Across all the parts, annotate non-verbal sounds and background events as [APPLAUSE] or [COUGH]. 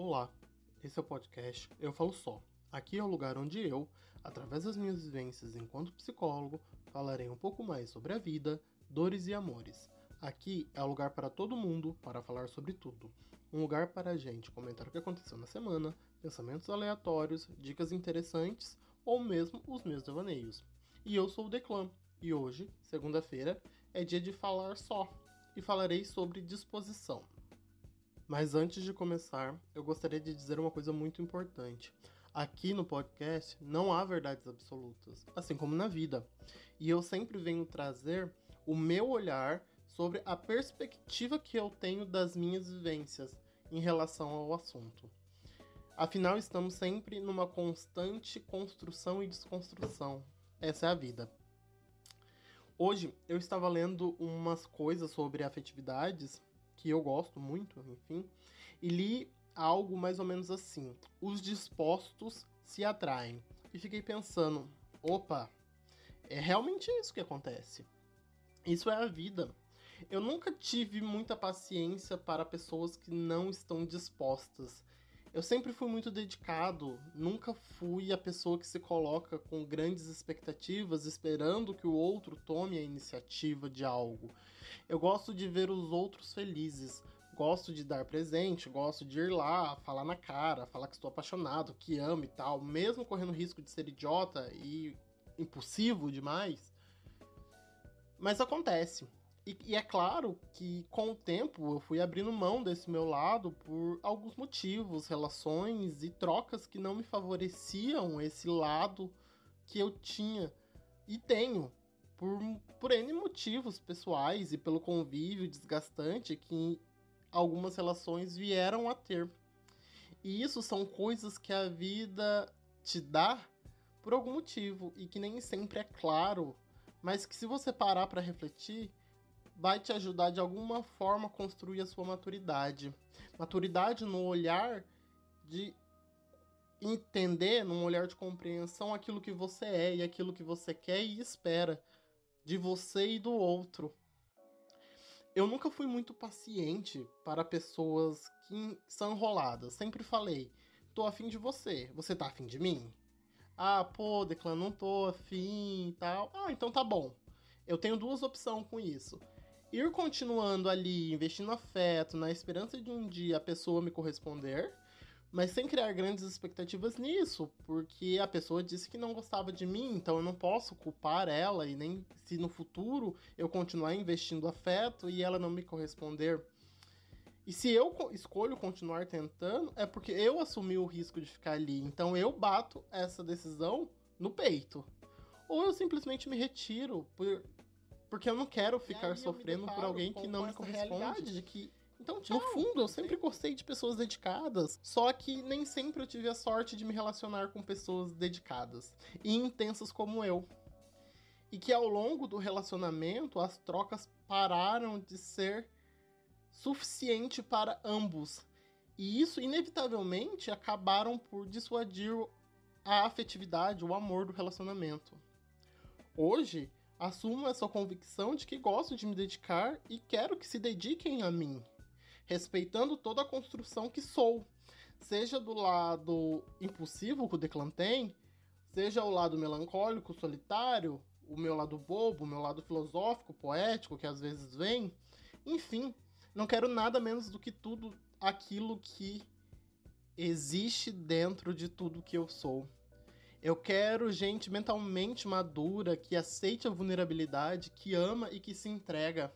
Olá, esse é o podcast Eu Falo Só. Aqui é o lugar onde eu, através das minhas vivências enquanto psicólogo, falarei um pouco mais sobre a vida, dores e amores. Aqui é o lugar para todo mundo para falar sobre tudo. Um lugar para a gente comentar o que aconteceu na semana, pensamentos aleatórios, dicas interessantes ou mesmo os meus devaneios. E eu sou o Declan, e hoje, segunda-feira, é dia de falar só, e falarei sobre disposição. Mas antes de começar, eu gostaria de dizer uma coisa muito importante. Aqui no podcast não há verdades absolutas, assim como na vida. E eu sempre venho trazer o meu olhar sobre a perspectiva que eu tenho das minhas vivências em relação ao assunto. Afinal, estamos sempre numa constante construção e desconstrução. Essa é a vida. Hoje eu estava lendo umas coisas sobre afetividades que eu gosto muito, enfim, e li algo mais ou menos assim: os dispostos se atraem. E fiquei pensando, opa, é realmente isso que acontece. Isso é a vida. Eu nunca tive muita paciência para pessoas que não estão dispostas. Eu sempre fui muito dedicado, nunca fui a pessoa que se coloca com grandes expectativas esperando que o outro tome a iniciativa de algo. Eu gosto de ver os outros felizes, gosto de dar presente, gosto de ir lá, falar na cara, falar que estou apaixonado, que amo e tal, mesmo correndo risco de ser idiota e impulsivo demais. Mas acontece. E, e, é claro que com o tempo eu fui abrindo mão desse meu lado por alguns motivos, relações e trocas que não me favoreciam esse lado que eu tinha e tenho por, por N motivos pessoais e pelo convívio desgastante que algumas relações vieram a ter. E isso são coisas que a vida te dá por algum motivo e que nem sempre é claro, mas que se você parar para refletir, vai te ajudar de alguma forma a construir a sua maturidade. Maturidade no olhar de entender, num olhar de compreensão, aquilo que você é e aquilo que você quer e espera de você e do outro. Eu nunca fui muito paciente para pessoas que são enroladas. Sempre falei, tô afim de você. Você tá afim de mim? Ah, pô, Declan, não tô afim e tal. Ah, então tá bom. Eu tenho duas opções com isso ir continuando ali, investindo afeto, na esperança de um dia a pessoa me corresponder, mas sem criar grandes expectativas nisso, porque a pessoa disse que não gostava de mim, então eu não posso culpar ela e nem se no futuro eu continuar investindo afeto e ela não me corresponder. E se eu escolho continuar tentando, é porque eu assumi o risco de ficar ali. Então eu bato essa decisão no peito. Ou eu simplesmente me retiro por porque eu não quero ficar sofrendo por alguém que não me corresponde. De que então, tchau. No fundo, eu sempre gostei de pessoas dedicadas, só que nem sempre eu tive a sorte de me relacionar com pessoas dedicadas e intensas como eu. E que ao longo do relacionamento as trocas pararam de ser suficiente para ambos. E isso, inevitavelmente, acabaram por dissuadir a afetividade, o amor do relacionamento. Hoje, Assumo essa convicção de que gosto de me dedicar e quero que se dediquem a mim, respeitando toda a construção que sou, seja do lado impulsivo que o Declan tem, seja o lado melancólico, solitário, o meu lado bobo, o meu lado filosófico, poético que às vezes vem. Enfim, não quero nada menos do que tudo aquilo que existe dentro de tudo que eu sou. Eu quero gente mentalmente madura, que aceite a vulnerabilidade, que ama e que se entrega.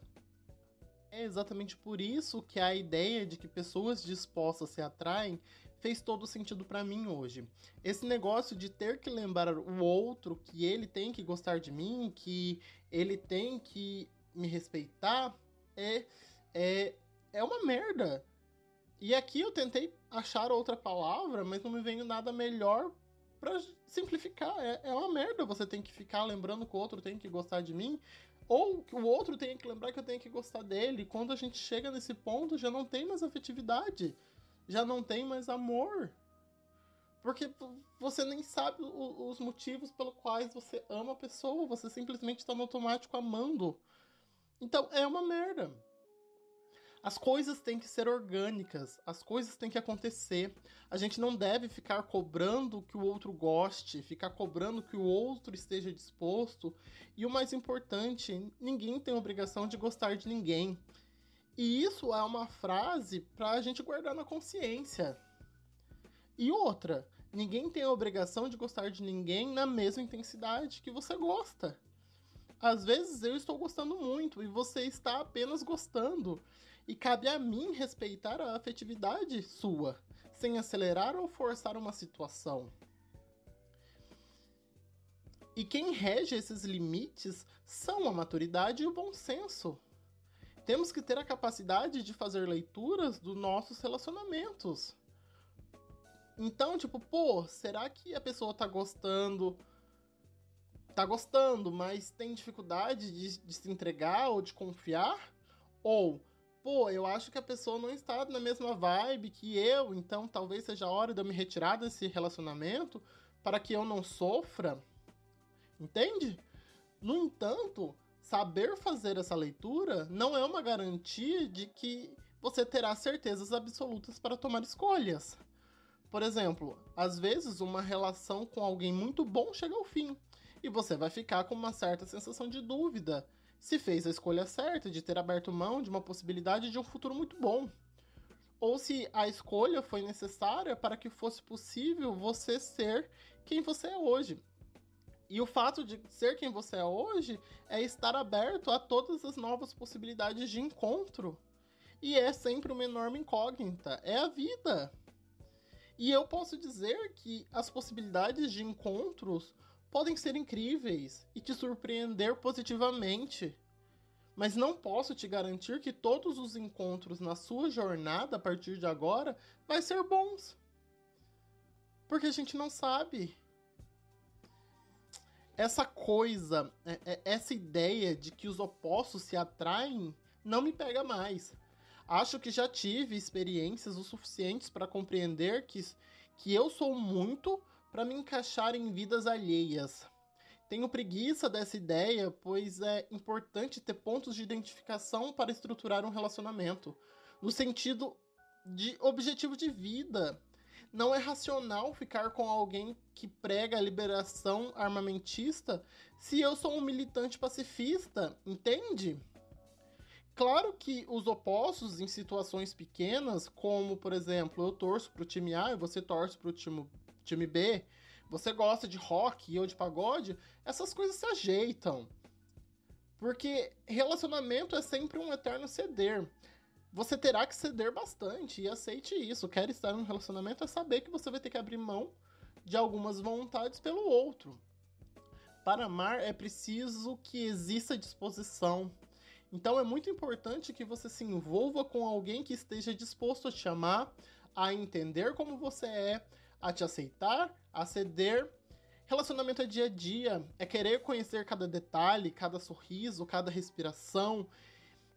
É exatamente por isso que a ideia de que pessoas dispostas se atraem fez todo sentido para mim hoje. Esse negócio de ter que lembrar o outro que ele tem que gostar de mim, que ele tem que me respeitar, é, é, é uma merda. E aqui eu tentei achar outra palavra, mas não me veio nada melhor para simplificar. É, é uma merda você tem que ficar lembrando que o outro tem que gostar de mim. Ou que o outro tem que lembrar que eu tenho que gostar dele. Quando a gente chega nesse ponto, já não tem mais afetividade. Já não tem mais amor. Porque você nem sabe os motivos pelos quais você ama a pessoa. Você simplesmente está no automático amando. Então é uma merda. As coisas têm que ser orgânicas, as coisas têm que acontecer. A gente não deve ficar cobrando que o outro goste, ficar cobrando que o outro esteja disposto. E o mais importante, ninguém tem obrigação de gostar de ninguém. E isso é uma frase para a gente guardar na consciência. E outra, ninguém tem a obrigação de gostar de ninguém na mesma intensidade que você gosta. Às vezes eu estou gostando muito e você está apenas gostando. E cabe a mim respeitar a afetividade sua, sem acelerar ou forçar uma situação. E quem rege esses limites são a maturidade e o bom senso. Temos que ter a capacidade de fazer leituras dos nossos relacionamentos. Então, tipo, pô, será que a pessoa tá gostando? Tá gostando, mas tem dificuldade de, de se entregar ou de confiar? Ou, pô, eu acho que a pessoa não está na mesma vibe que eu, então talvez seja a hora de eu me retirar desse relacionamento para que eu não sofra? Entende? No entanto, saber fazer essa leitura não é uma garantia de que você terá certezas absolutas para tomar escolhas. Por exemplo, às vezes uma relação com alguém muito bom chega ao fim e você vai ficar com uma certa sensação de dúvida se fez a escolha certa de ter aberto mão de uma possibilidade de um futuro muito bom. Ou se a escolha foi necessária para que fosse possível você ser quem você é hoje. E o fato de ser quem você é hoje é estar aberto a todas as novas possibilidades de encontro. E é sempre uma enorme incógnita. É a vida. E eu posso dizer que as possibilidades de encontros podem ser incríveis e te surpreender positivamente. Mas não posso te garantir que todos os encontros na sua jornada a partir de agora vai ser bons. Porque a gente não sabe essa coisa, é, é, essa ideia de que os opostos se atraem, não me pega mais. Acho que já tive experiências o suficientes para compreender que, que eu sou muito para me encaixar em vidas alheias. Tenho preguiça dessa ideia, pois é importante ter pontos de identificação para estruturar um relacionamento, no sentido de objetivo de vida, não é racional ficar com alguém que prega a liberação armamentista se eu sou um militante pacifista, entende? Claro que os opostos em situações pequenas, como por exemplo, eu torço pro time A e você torce pro time, time B, você gosta de rock eu de pagode, essas coisas se ajeitam. Porque relacionamento é sempre um eterno ceder você terá que ceder bastante e aceite isso. Quer estar em um relacionamento é saber que você vai ter que abrir mão de algumas vontades pelo outro. Para amar é preciso que exista disposição. Então é muito importante que você se envolva com alguém que esteja disposto a te amar, a entender como você é, a te aceitar, a ceder. Relacionamento é dia a dia, é querer conhecer cada detalhe, cada sorriso, cada respiração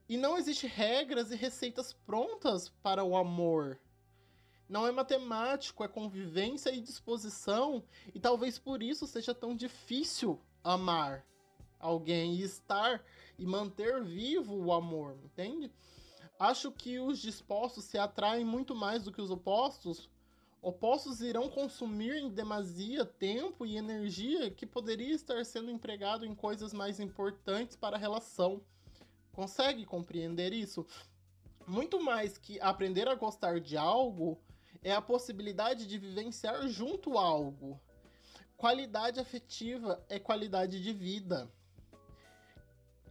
e não existe regras e receitas prontas para o amor. Não é matemático, é convivência e disposição, e talvez por isso seja tão difícil amar alguém e estar e manter vivo o amor, entende? Acho que os dispostos se atraem muito mais do que os opostos. Opostos irão consumir em demasia tempo e energia que poderia estar sendo empregado em coisas mais importantes para a relação. Consegue compreender isso? Muito mais que aprender a gostar de algo é a possibilidade de vivenciar junto algo. Qualidade afetiva é qualidade de vida.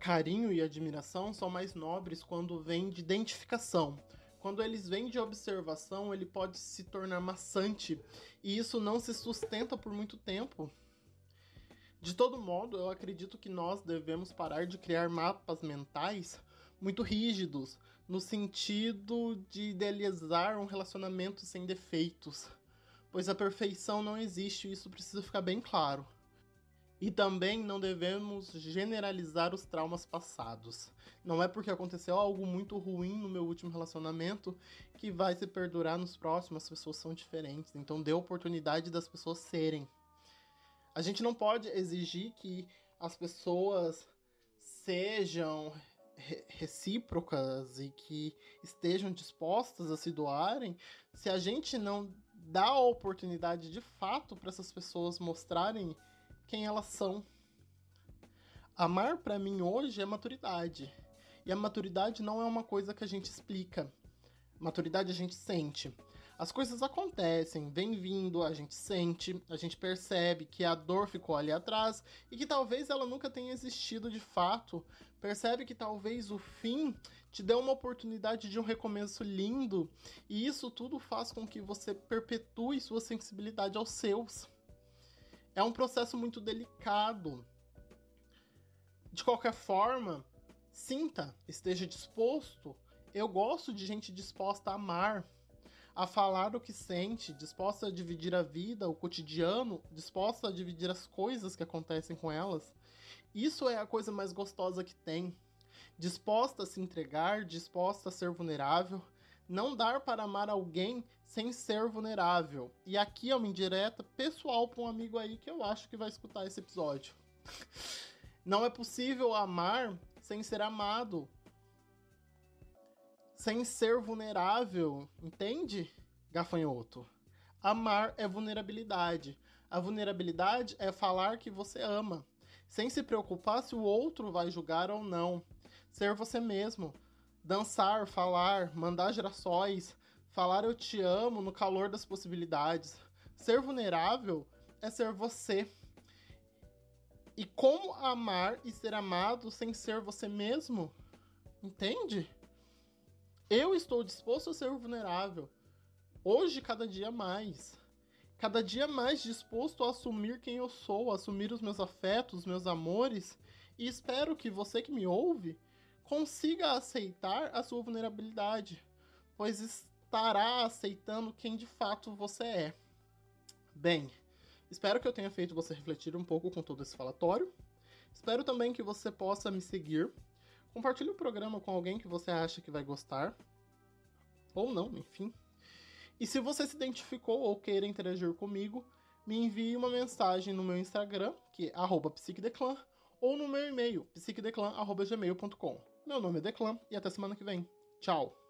Carinho e admiração são mais nobres quando vêm de identificação. Quando eles vêm de observação, ele pode se tornar maçante e isso não se sustenta por muito tempo. De todo modo, eu acredito que nós devemos parar de criar mapas mentais muito rígidos, no sentido de idealizar um relacionamento sem defeitos, pois a perfeição não existe isso precisa ficar bem claro. E também não devemos generalizar os traumas passados. Não é porque aconteceu algo muito ruim no meu último relacionamento que vai se perdurar nos próximos. As pessoas são diferentes, então dê oportunidade das pessoas serem. A gente não pode exigir que as pessoas sejam recíprocas e que estejam dispostas a se doarem, se a gente não dá a oportunidade de fato para essas pessoas mostrarem quem elas são. Amar para mim hoje é maturidade. E a maturidade não é uma coisa que a gente explica. Maturidade a gente sente. As coisas acontecem, vem vindo, a gente sente, a gente percebe que a dor ficou ali atrás e que talvez ela nunca tenha existido de fato. Percebe que talvez o fim te dê uma oportunidade de um recomeço lindo e isso tudo faz com que você perpetue sua sensibilidade aos seus. É um processo muito delicado. De qualquer forma, sinta, esteja disposto. Eu gosto de gente disposta a amar a falar o que sente, disposta a dividir a vida, o cotidiano, disposta a dividir as coisas que acontecem com elas. Isso é a coisa mais gostosa que tem. Disposta a se entregar, disposta a ser vulnerável. Não dar para amar alguém sem ser vulnerável. E aqui é uma indireta pessoal para um amigo aí que eu acho que vai escutar esse episódio. [LAUGHS] Não é possível amar sem ser amado sem ser vulnerável, entende? Gafanhoto. Amar é vulnerabilidade. A vulnerabilidade é falar que você ama, sem se preocupar se o outro vai julgar ou não. Ser você mesmo. Dançar, falar, mandar girassóis, falar eu te amo no calor das possibilidades. Ser vulnerável é ser você. E como amar e ser amado sem ser você mesmo? Entende? Eu estou disposto a ser vulnerável. Hoje, cada dia mais. Cada dia mais disposto a assumir quem eu sou, assumir os meus afetos, meus amores. E espero que você que me ouve consiga aceitar a sua vulnerabilidade, pois estará aceitando quem de fato você é. Bem, espero que eu tenha feito você refletir um pouco com todo esse falatório. Espero também que você possa me seguir Compartilhe o programa com alguém que você acha que vai gostar. Ou não, enfim. E se você se identificou ou queira interagir comigo, me envie uma mensagem no meu Instagram, que é psiquedeclan, ou no meu e-mail, psiquedeclan.gmail.com. Meu nome é Declan e até semana que vem. Tchau!